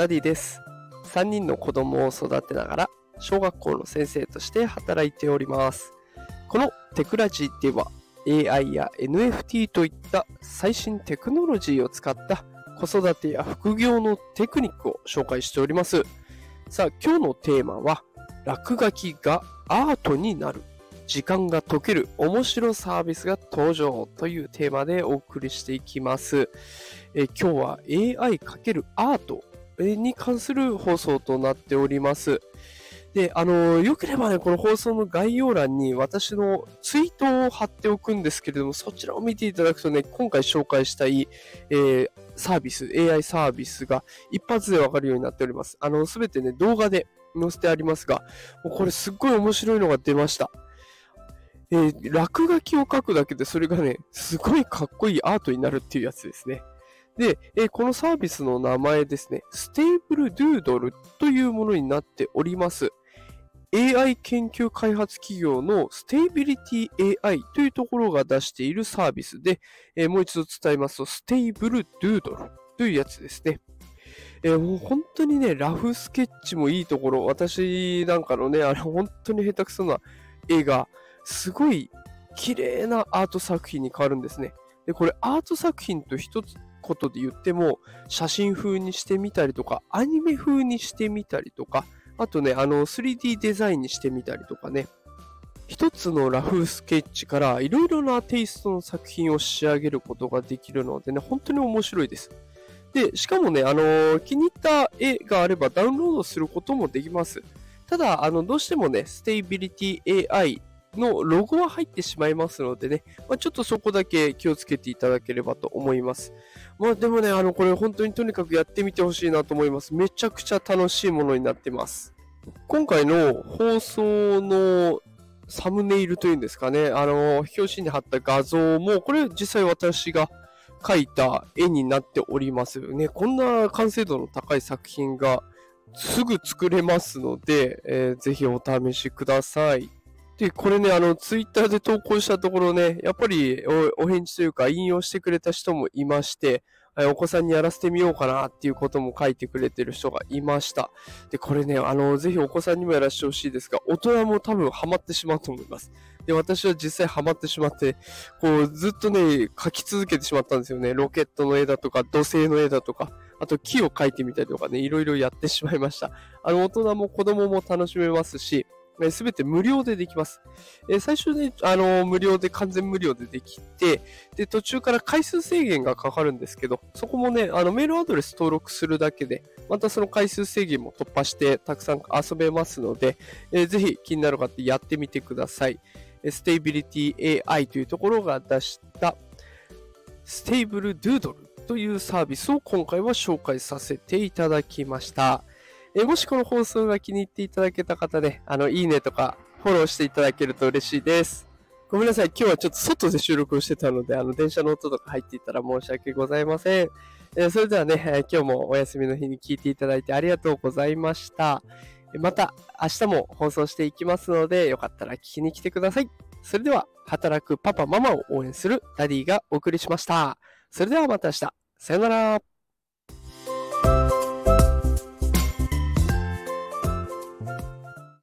ダディです。3人の子供を育てながら、小学校の先生として働いております。このテクラジでは、AI や NFT といった最新テクノロジーを使った子育てや副業のテクニックを紹介しております。さあ、今日のテーマは、落書きがアートになる。時間が溶ける面白サービスが登場というテーマでお送りしていきます。え今日は AI× アートに関する放送となっております。で、あの、よければね、この放送の概要欄に私のツイートを貼っておくんですけれども、そちらを見ていただくとね、今回紹介したい、えーサービス、AI サービスが一発でわかるようになっております。あの、すべてね、動画で載せてありますが、もうこれすっごい面白いのが出ました。えー落書きを書くだけでそれがね、すごいかっこいいアートになるっていうやつですね。で、えこのサービスの名前ですね、 Stable Doodle というものになっております。AI 研究開発企業のステービリティ AI というところが出しているサービスで、えもう一度伝えますと、 Stable Doodle というやつですね。えーもう本当にね、ラフスケッチもいいところ、私なんかのね、あれ本当に下手くそな絵が、すごい綺麗なアート作品に変わるんですね。で、これアート作品と一つことで言っても、写真風にしてみたりとか、アニメ風にしてみたりとか、あとね、あの、3D デザインにしてみたりとかね、一つのラフスケッチからいろいろなテイストの作品を仕上げることができるのでね、本当に面白いです。で、しかもね、あの気に入った絵があればダウンロードすることもできます。ただ、あの、どうしてもね、ステイビリティ AI のロゴは入ってしまいますのでね、まあ、ちょっとそこだけ気をつけていただければと思います。まあでもね、あの、これ本当にとにかくやってみてほしいなと思います。めちゃくちゃ楽しいものになってます。今回の放送のサムネイルというんですかね、あの、表紙に貼った画像も、これ実際私が描いた絵になっております。ね、こんな完成度の高い作品がすぐ作れますので、えーぜひお試しください。で、これね、あの、ツイッターで投稿したところね、やっぱりお返事というか引用してくれた人もいまして、お子さんにやらせてみようかなっていうことも書いてくれてる人がいました。で、これね、あの、ぜひお子さんにもやらせてほしいですが、大人も多分ハマってしまうと思います。で、私は実際ハマってしまって、こう、ずっとね、描き続けてしまったんですよね。ロケットの絵だとか、土星の絵だとか、あと木を描いてみたりとかね、いろいろやってしまいました。あの、大人も子供も楽しめますし、すべて無料でできます。え最初ね、あの無料で、完全無料でできて、で、途中から回数制限がかかるんですけど、そこもね、あのメールアドレス登録するだけで、またその回数制限も突破して、たくさん遊べますので、えーぜひ気になる方やってみてください。ステイビリティ AI というところが出した、ステイブルドゥードルというサービスを今回は紹介させていただきました。えもしこの放送が気に入っていただけた方で、あの、いいねとか、フォローしていただけると嬉しいです。ごめんなさい。今日はちょっと外で収録をしてたので、あの、電車の音とか入っていたら申し訳ございません。えそれではね、え今日もお休みの日に聞いていただいてありがとうございました。また明日も放送していきますので、よかったら聞きに来てください。それでは、働くパパママを応援するダディがお送りしました。それではまた明日。さよなら。